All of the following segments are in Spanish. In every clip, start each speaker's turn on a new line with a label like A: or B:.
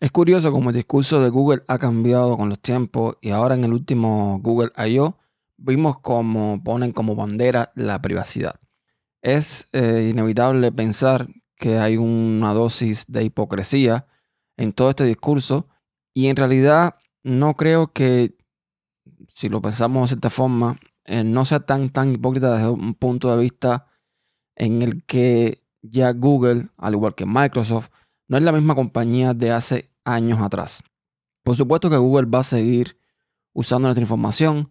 A: Es curioso cómo el discurso de Google ha cambiado con los tiempos y ahora en el último Google I.O. vimos cómo ponen como bandera la privacidad. Es eh, inevitable pensar que hay una dosis de hipocresía en todo este discurso y en realidad no creo que, si lo pensamos de cierta forma, eh, no sea tan, tan hipócrita desde un punto de vista en el que ya Google, al igual que Microsoft, no es la misma compañía de hace años atrás. Por supuesto que Google va a seguir usando nuestra información,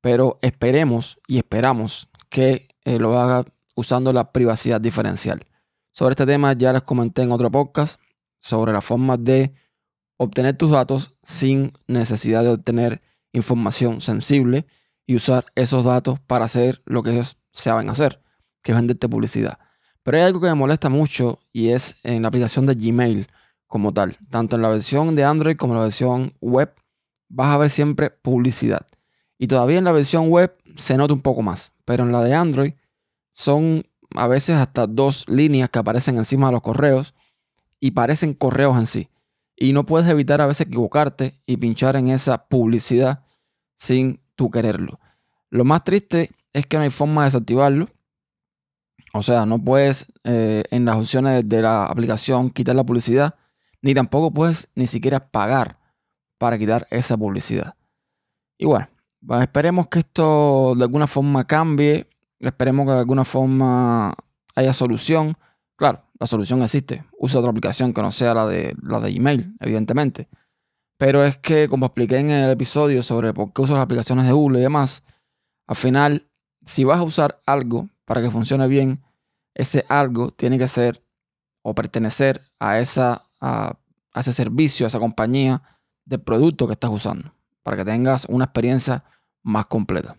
A: pero esperemos y esperamos que eh, lo haga usando la privacidad diferencial. Sobre este tema ya les comenté en otro podcast sobre la forma de obtener tus datos sin necesidad de obtener información sensible y usar esos datos para hacer lo que ellos saben hacer, que es venderte publicidad. Pero hay algo que me molesta mucho y es en la aplicación de Gmail como tal. Tanto en la versión de Android como en la versión web vas a ver siempre publicidad. Y todavía en la versión web se nota un poco más. Pero en la de Android son a veces hasta dos líneas que aparecen encima de los correos y parecen correos en sí. Y no puedes evitar a veces equivocarte y pinchar en esa publicidad sin tú quererlo. Lo más triste es que no hay forma de desactivarlo. O sea, no puedes eh, en las opciones de la aplicación quitar la publicidad ni tampoco puedes ni siquiera pagar para quitar esa publicidad. Y bueno, esperemos que esto de alguna forma cambie, esperemos que de alguna forma haya solución. Claro, la solución existe. Usa otra aplicación que no sea la de, la de Gmail, evidentemente. Pero es que, como expliqué en el episodio sobre por qué uso las aplicaciones de Google y demás, al final, si vas a usar algo para que funcione bien, ese algo tiene que ser o pertenecer a esa a, servicio, a esa compañía de producto que estás usando, para que tengas una experiencia más completa.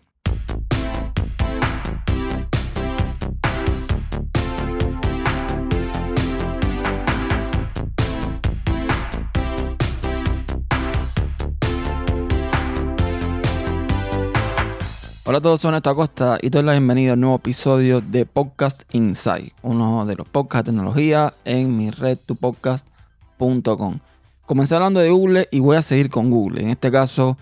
A: Hola a todos, soy Néstor Acosta y doy la bienvenida a un nuevo episodio de Podcast Insight, uno de los podcasts de tecnología en mi red, tu podcast Comencé hablando de Google y voy a seguir con Google. En este caso,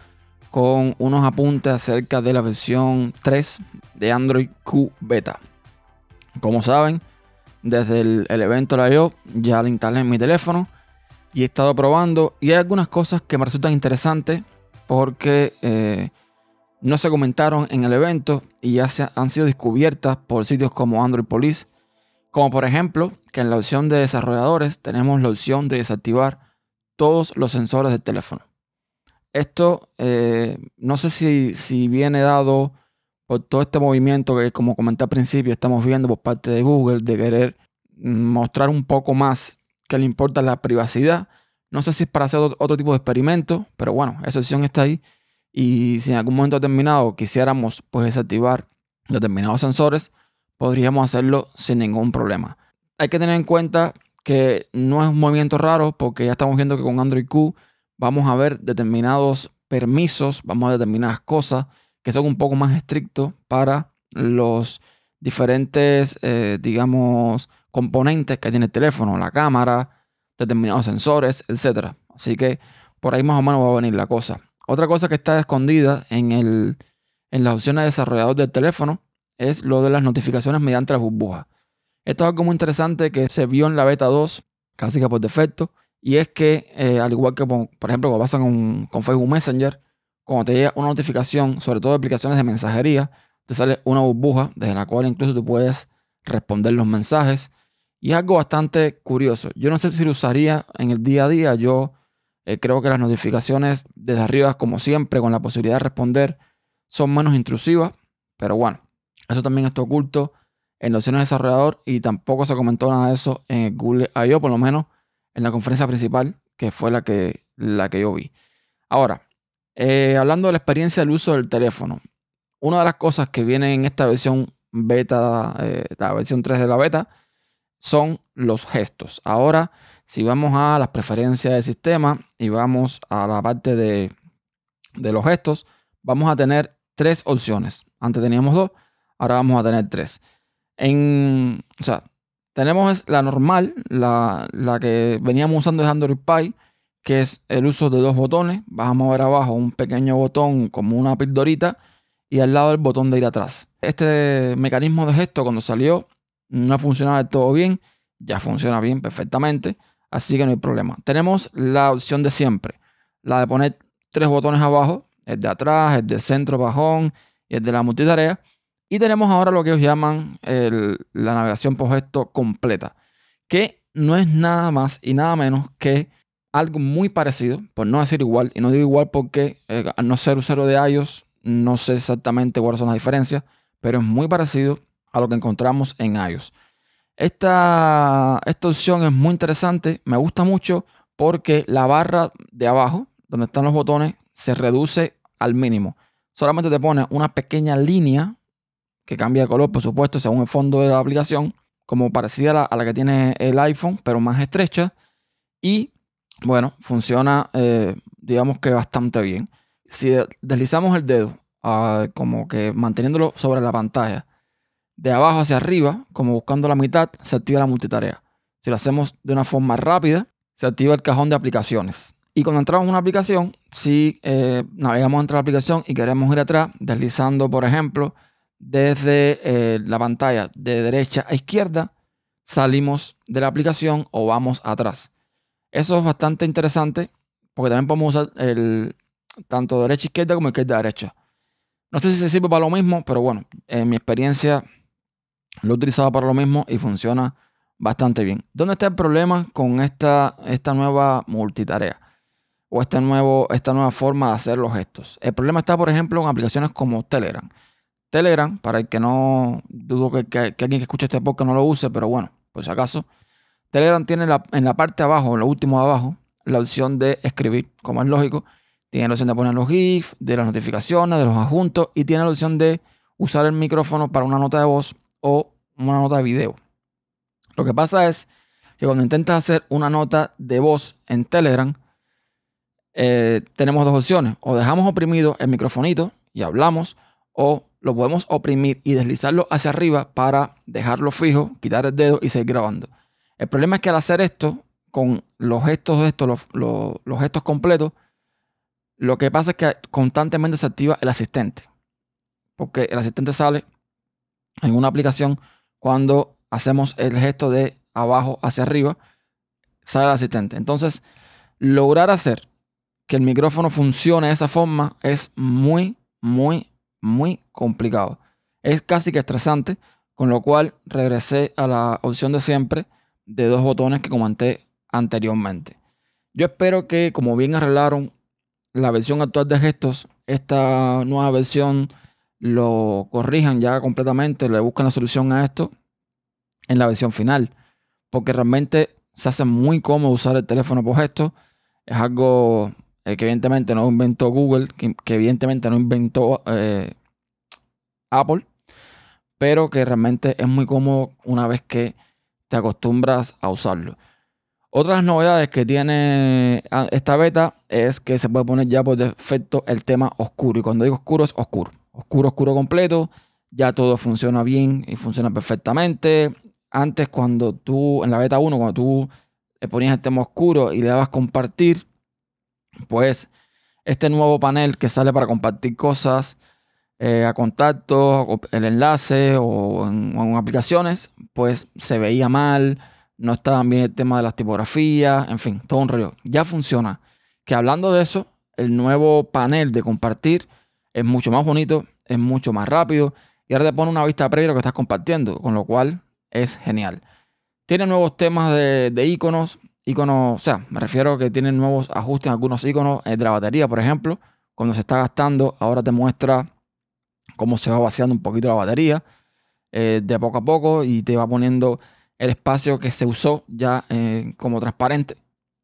A: con unos apuntes acerca de la versión 3 de Android Q Beta. Como saben, desde el, evento la yo ya la instalé en mi teléfono y he estado probando. Y hay algunas cosas que me resultan interesantes porque eh, no se comentaron en el evento y ya se han sido descubiertas por sitios como Android Police como por ejemplo que en la opción de desarrolladores tenemos la opción de desactivar todos los sensores del teléfono. Esto eh, no sé si, si, viene dado por todo este movimiento que como comenté al principio estamos viendo por parte de Google de querer mostrar un poco más que le importa la privacidad. No sé si es para hacer otro, tipo de experimento, pero bueno, esa opción está ahí. Y si en algún momento determinado quisiéramos pues desactivar determinados sensores, podríamos hacerlo sin ningún problema. Hay que tener en cuenta que no es un movimiento raro porque ya estamos viendo que con Android Q vamos a ver determinados permisos, vamos a ver determinadas cosas que son un poco más estrictos para los diferentes, eh, digamos, componentes que tiene el teléfono, la cámara, determinados sensores, etc. Así que por ahí más o menos va a venir la cosa. Otra cosa que está escondida en, el, en las opciones de desarrollador del teléfono es lo de las notificaciones mediante las burbujas. Esto es algo muy interesante que se vio en la beta 2, casi que por defecto, y es que, eh, al igual que, por ejemplo, cuando pasa con, con, Facebook Messenger, cuando te llega una notificación, sobre todo de aplicaciones de mensajería, te sale una burbuja desde la cual incluso tú puedes responder los mensajes. Y es algo bastante curioso. Yo no sé si lo usaría en el día a día. Yo eh, creo que las notificaciones desde arriba, como siempre, con la posibilidad de responder, son menos intrusivas. Pero bueno, eso también está oculto en la opción de desarrollador y tampoco se comentó nada de eso en Google I.O., por lo menos en la conferencia principal, que fue la que, la que yo vi. Ahora, eh, hablando de la experiencia del uso del teléfono, una de las cosas que viene en esta versión beta, eh, la versión 3 de la beta, son los gestos. Ahora, si vamos a las preferencias del sistema y vamos a la parte de, de los gestos, vamos a tener tres opciones. Antes teníamos dos ahora vamos a tener tres. O sea, tenemos la normal, la, que veníamos usando de Android Pie, que es el uso de dos botones. Vas a mover abajo un pequeño botón como una pildorita y al lado el botón de ir atrás. Este mecanismo de gesto cuando salió no funcionaba del todo bien, ya funciona bien perfectamente, así que no hay problema. Tenemos la opción de siempre, la de poner tres botones abajo, el de atrás, el de centro bajón y el de la multitarea. Y tenemos ahora lo que ellos llaman la navegación por gesto completa, que no es nada más y nada menos que algo muy parecido, por no decir igual, y no digo igual porque eh, al no ser usuario de iOS, no sé exactamente cuáles son las diferencias, pero es muy parecido a lo que encontramos en iOS. Esta, esta opción es muy interesante, me gusta mucho porque la barra de abajo, donde están los botones, se reduce al mínimo. Solamente te pone una pequeña línea que cambia de color, por supuesto, según el fondo de la aplicación, como parecida a la, que tiene el iPhone, pero más estrecha. Y bueno, funciona, eh, digamos que bastante bien. Si deslizamos el dedo, ah, como que manteniéndolo sobre la pantalla, de abajo hacia arriba, como buscando la mitad, se activa la multitarea. Si lo hacemos de una forma rápida, se activa el cajón de aplicaciones. Y cuando entramos en una aplicación, si eh, navegamos entre la aplicación y queremos ir atrás, deslizando, por ejemplo, desde eh, la pantalla de derecha a izquierda, salimos de la aplicación o vamos atrás. Eso es bastante interesante porque también podemos usar el, tanto derecha izquierda como izquierda derecha. No sé si se sirve para lo mismo, pero bueno, en mi experiencia lo he utilizado para lo mismo y funciona bastante bien. ¿Dónde está el problema con esta, esta nueva multitarea? O esta, nuevo, esta nueva forma de hacer los gestos. El problema está, por ejemplo, en aplicaciones como Telegram. Telegram, para el que no dudo que, alguien que escuche este podcast no lo use, pero bueno, por si acaso. Telegram tiene en la parte de abajo, en lo último de abajo, la opción de escribir, como es lógico. Tiene la opción de poner los GIFs, de las notificaciones, de los adjuntos y tiene la opción de usar el micrófono para una nota de voz o una nota de video. Lo que pasa es que cuando intentas hacer una nota de voz en Telegram, eh, tenemos dos opciones. O dejamos oprimido el microfonito y hablamos, o lo podemos oprimir y deslizarlo hacia arriba para dejarlo fijo, quitar el dedo y seguir grabando. El problema es que al hacer esto, con los gestos de esto, los, gestos completos, lo que pasa es que constantemente se activa el asistente. Porque el asistente sale en una aplicación cuando hacemos el gesto de abajo hacia arriba, sale el asistente. Entonces, lograr hacer que el micrófono funcione de esa forma es muy, muy, muy complicado. Es casi que estresante, con lo cual regresé a la opción de siempre de dos botones que comenté anteriormente. Yo espero que, como bien arreglaron la versión actual de gestos, esta nueva versión lo corrijan ya completamente, le buscan la solución a esto en la versión final. Porque realmente se hace muy cómodo usar el teléfono por gestos. Es algo eh, que evidentemente no inventó Google, que, evidentemente no inventó eh, Apple, pero que realmente es muy cómodo una vez que te acostumbras a usarlo. Otras novedades que tiene ah, esta beta es que se puede poner ya por defecto el tema oscuro. Y cuando digo oscuro es oscuro. Oscuro, oscuro completo. Ya todo funciona bien y funciona perfectamente. Antes cuando tú, en la beta 1, cuando tú le ponías el tema oscuro y le dabas compartir, pues este nuevo panel que sale para compartir cosas eh, a contacto, el enlace o en, aplicaciones, pues se veía mal, no estaba bien el tema de las tipografías, en fin, todo un rollo. Ya funciona. Que hablando de eso, el nuevo panel de compartir es mucho más bonito, es mucho más rápido y ahora te pone una vista previa de lo que estás compartiendo, con lo cual es genial. Tiene nuevos temas de, de iconos, iconos, o sea, me refiero a que tienen nuevos ajustes en algunos iconos eh, de la batería, por ejemplo. Cuando se está gastando, ahora te muestra cómo se va vaciando un poquito la batería eh, de poco a poco y te va poniendo el espacio que se usó ya eh, como transparente.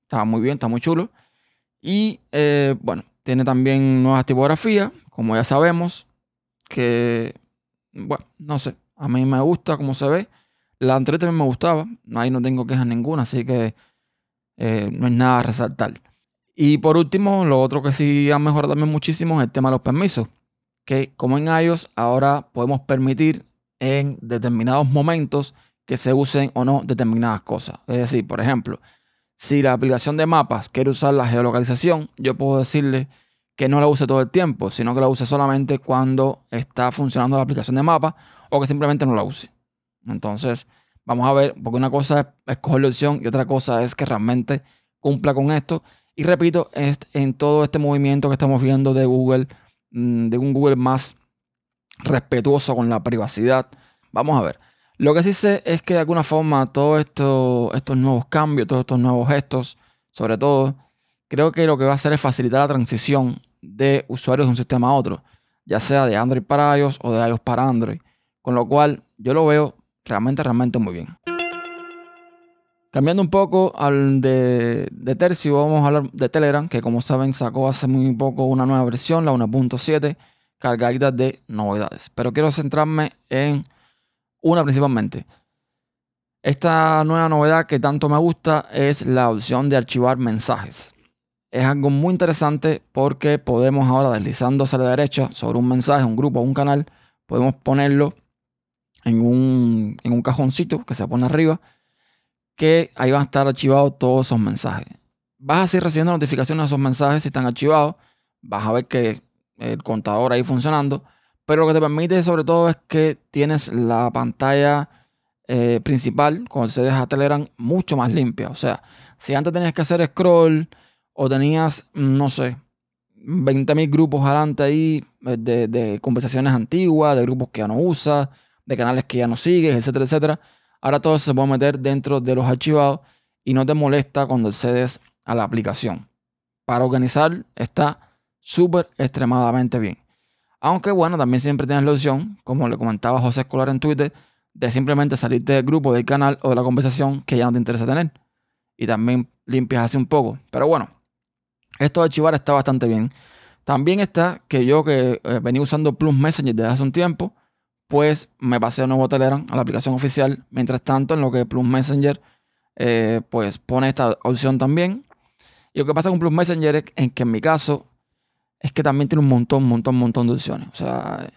A: Está muy bien, está muy chulo. Y bueno, tiene también nuevas tipografías, como ya sabemos, que, bueno, no sé, a mí me gusta cómo se ve. La anterior también me gustaba, ahí no tengo quejas ninguna, así que eh, no es nada a resaltar. Y por último, lo otro que sí ha mejorado también muchísimo es el tema de los permisos. Que como en iOS, ahora podemos permitir en determinados momentos que se usen o no determinadas cosas. Es decir, por ejemplo, Si la aplicación de mapas quiere usar la geolocalización, yo puedo decirle que no la use todo el tiempo, sino que la use solamente cuando está funcionando la aplicación de mapas o que simplemente no la use. Entonces, vamos a ver, porque una cosa es escoger la opción y otra cosa es que realmente cumpla con esto. Y repito, en todo este movimiento que estamos viendo de Google, mm, de un Google más respetuoso con la privacidad. Vamos a ver. Lo que sí sé es que de alguna forma todos esto, estos nuevos cambios, todos estos nuevos gestos, sobre todo, creo que lo que va a hacer es facilitar la transición de usuarios de un sistema a otro, ya sea de Android para iOS o de iOS para Android. Con lo cual yo lo veo realmente, realmente muy bien. Cambiando un poco al de, tercio, vamos a hablar de Telegram, que como saben sacó hace muy poco una nueva versión, la 1.7, cargadita de novedades. Pero quiero centrarme en una principalmente. Esta nueva novedad que tanto me gusta es la opción de archivar mensajes. Es algo muy interesante porque podemos ahora deslizando hacia la derecha sobre un mensaje, un grupo un canal, podemos ponerlo en un, en un cajoncito que se pone arriba, que ahí van a estar archivados todos esos mensajes. Vas a seguir recibiendo notificaciones de esos mensajes si están archivados. Vas a ver que el contador ahí funcionando. Pero lo que te permite sobre todo es que tienes la pantalla eh, principal, cuando se deja Telegram, mucho más limpia. O sea, si antes tenías que hacer scroll o tenías, mm, no sé, 20.000 grupos adelante ahí eh, de, de, conversaciones antiguas, de grupos que ya no usas, de canales que ya no sigues, etcétera, etcétera. Ahora todo se puede meter dentro de los archivados y no te molesta cuando accedes a la aplicación. Para organizar está súper extremadamente bien. Aunque bueno, también siempre tienes la opción, como le comentaba José Escolar en Twitter, de simplemente salirte del grupo, del canal o de la conversación que ya no te interesa tener. Y también limpias así un poco. Pero bueno, esto de archivar está bastante bien. También está que yo que eh, venía usando Plus Messenger desde hace un tiempo, pues me pasé a nuevo Telegram, a la aplicación oficial. Mientras tanto, en lo que Plus Messenger eh, pues pone esta opción también. Y lo que pasa con Plus Messenger es que en mi caso es que también tiene un montón, montón, montón de opciones. O sea,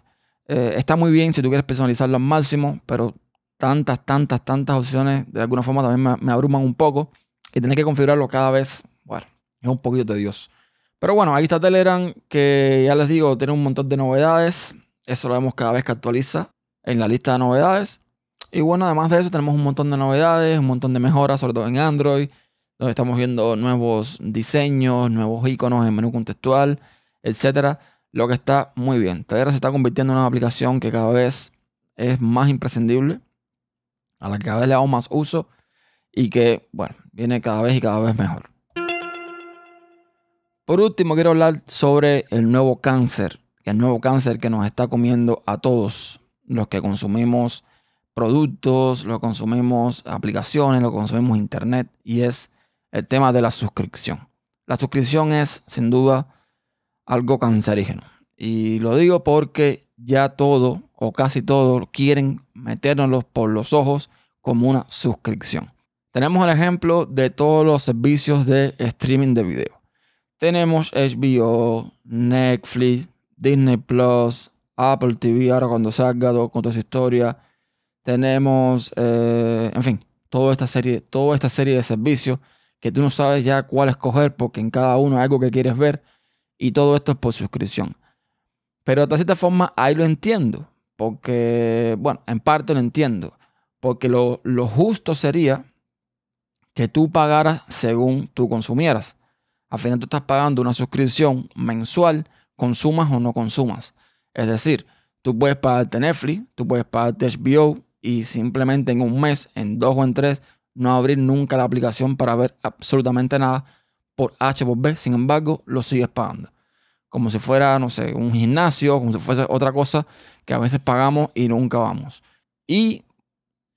A: eh, está muy bien si tú quieres personalizarlo al máximo, pero tantas, tantas, tantas opciones de alguna forma también me, abruman un poco y tener que configurarlo cada vez, bueno, es un poquito tedioso. Pero bueno, ahí está Telegram, que ya les digo, tiene un montón de novedades. Eso lo vemos cada vez que actualiza en la lista de novedades. Y bueno, además de eso, tenemos un montón de novedades, un montón de mejoras, sobre todo en Android, donde estamos viendo nuevos diseños, nuevos iconos en menú contextual etcétera, lo que está muy bien. Telegram se está convirtiendo en una aplicación que cada vez es más imprescindible, a la que cada vez le damos más uso y que, bueno, viene cada vez y cada vez mejor. Por último, quiero hablar sobre el nuevo cáncer, el nuevo cáncer que nos está comiendo a todos los que consumimos productos, que consumimos aplicaciones, que consumimos internet, y es el tema de la suscripción. La suscripción es, sin duda, algo cancerígeno. Y lo digo porque ya todo o casi todo quieren metérnoslo por los ojos como una suscripción. Tenemos el ejemplo de todos los servicios de streaming de video. Tenemos HBO, Netflix, Disney Plus, Apple TV, ahora cuando salga con toda esa historia. Tenemos, eh, en fin, toda esta, serie, toda esta serie de servicios que tú no sabes ya cuál escoger porque en cada uno hay algo que quieres ver y todo esto es por suscripción. Pero de cierta forma ahí lo entiendo, porque, bueno, en parte lo entiendo, porque lo, lo justo sería que tú pagaras según tú consumieras. Al final tú estás pagando una suscripción mensual, consumas o no consumas. Es decir, tú puedes pagarte Netflix, tú puedes pagarte HBO y simplemente en un mes, en dos o en tres, no abrir nunca la aplicación para ver absolutamente nada por H por B, sin embargo, lo sigues pagando. Como si fuera, no sé, un gimnasio, como si fuese otra cosa que a veces pagamos y nunca vamos. Y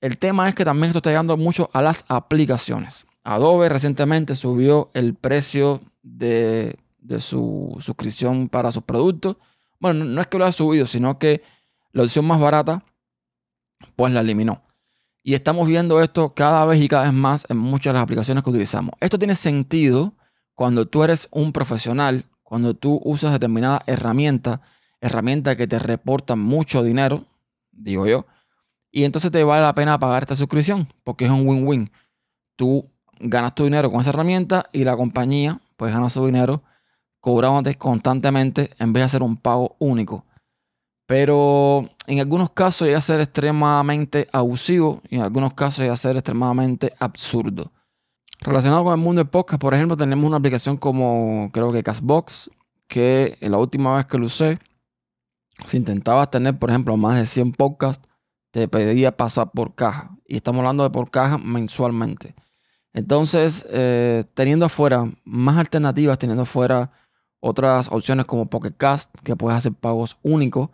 A: el tema es que también esto está llegando mucho a las aplicaciones. Adobe recientemente subió el precio de, su suscripción para sus productos. Bueno, no es que lo haya subido, sino que la opción más barata, pues la eliminó. Y estamos viendo esto cada vez y cada vez más en muchas de las aplicaciones que utilizamos. Esto tiene sentido cuando tú eres un profesional, cuando tú usas determinada herramienta, herramienta que te reportan mucho dinero, digo yo, y entonces te vale la pena pagar esta suscripción, porque es un win-win. Tú ganas tu dinero con esa herramienta y la compañía pues gana su dinero cobrándote constantemente en vez de hacer un pago único. Pero en algunos casos llega a ser extremadamente abusivo y en algunos casos llega a ser extremadamente absurdo. Relacionado con el mundo del podcast, por ejemplo, tenemos una aplicación como creo que Castbox, que la última vez que lo usé, si intentabas tener, por ejemplo, más de 100 podcasts, te pedía pasar por caja. Y estamos hablando de por caja mensualmente. Entonces, eh, teniendo afuera más alternativas, teniendo afuera otras opciones como Pocket Cast, que puedes hacer pagos únicos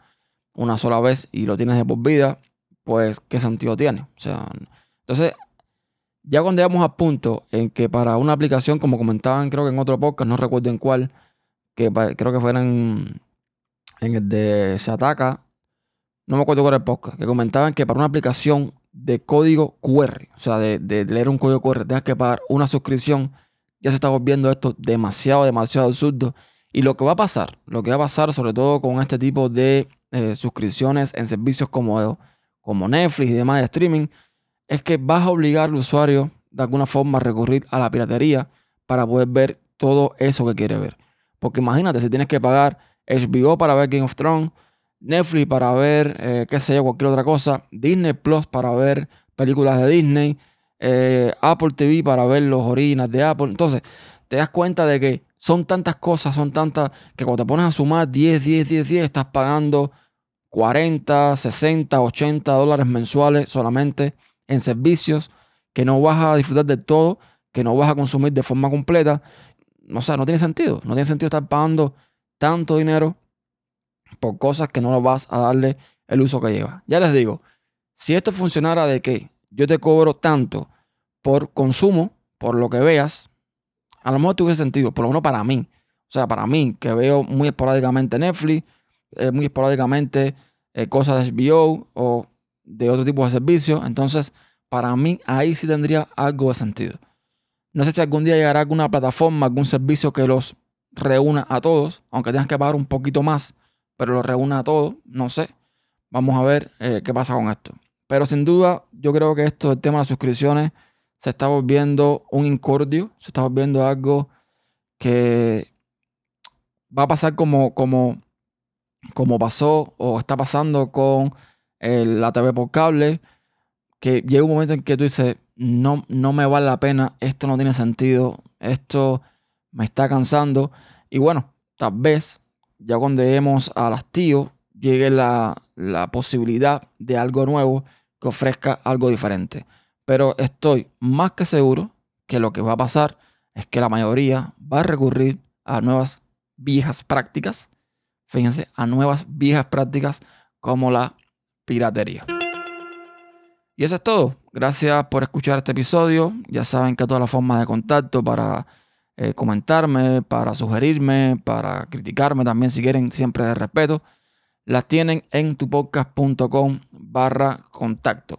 A: una sola vez y lo tienes de por vida, pues qué sentido tiene. O sea, entonces, ya cuando llegamos a punto en que para una aplicación, como comentaban, creo que en otro podcast, no recuerdo en cuál, que creo que fueran en el de Se no me acuerdo cuál era el podcast, que comentaban que para una aplicación de código QR, o sea, de, leer un código QR, tengas que pagar una suscripción, ya se está volviendo esto demasiado, demasiado absurdo. Y lo que va a pasar, lo que va a pasar sobre todo con este tipo de eh, suscripciones en servicios como, como Netflix y demás de streaming, es que vas a obligar al usuario de alguna forma a recurrir a la piratería para poder ver todo eso que quiere ver. Porque imagínate, si tienes que pagar HBO para ver Game of Thrones, Netflix para ver, eh, qué sé yo, cualquier otra cosa, Disney Plus para ver películas de Disney, eh, Apple TV para ver los orígenes de Apple. Entonces, te das cuenta de que son tantas cosas, son tantas, que cuando te pones a sumar 10, 10, 10, 10, estás pagando 40, 60, 80 dólares mensuales solamente en servicios que no vas a disfrutar de todo, que no vas a consumir de forma completa. O sea, no tiene sentido. No tiene sentido estar pagando tanto dinero por cosas que no vas a darle el uso que lleva. Ya les digo, si esto funcionara de que yo te cobro tanto por consumo, por lo que veas, a lo mejor tuviese sentido, por lo menos para mí. O sea, para mí, que veo muy esporádicamente Netflix, eh, muy esporádicamente eh, cosas de HBO o de otro tipo de servicios. Entonces, para mí, ahí sí tendría algo de sentido. No sé si algún día llegará alguna plataforma, algún servicio que los reúna a todos, aunque tengas que pagar un poquito más, pero los reúna a todos, no sé. Vamos a ver eh, qué pasa con esto. Pero sin duda, yo creo que esto, el tema de las suscripciones, se está volviendo un incordio, se está volviendo algo que va a pasar como, como, como pasó o está pasando con la TV por cable, que llega un momento en que tú dices, no, no me vale la pena, esto no tiene sentido, esto me está cansando. Y bueno, tal vez ya cuando lleguemos al hastío, llegue la, la posibilidad de algo nuevo que ofrezca algo diferente. Pero estoy más que seguro que lo que va a pasar es que la mayoría va a recurrir a nuevas viejas prácticas. Fíjense, a nuevas viejas prácticas como la piratería. Y eso es todo. Gracias por escuchar este episodio. Ya saben que todas las formas de contacto para eh, comentarme, para sugerirme, para criticarme también si quieren, siempre de respeto, las tienen en tupodcast.com barra contacto.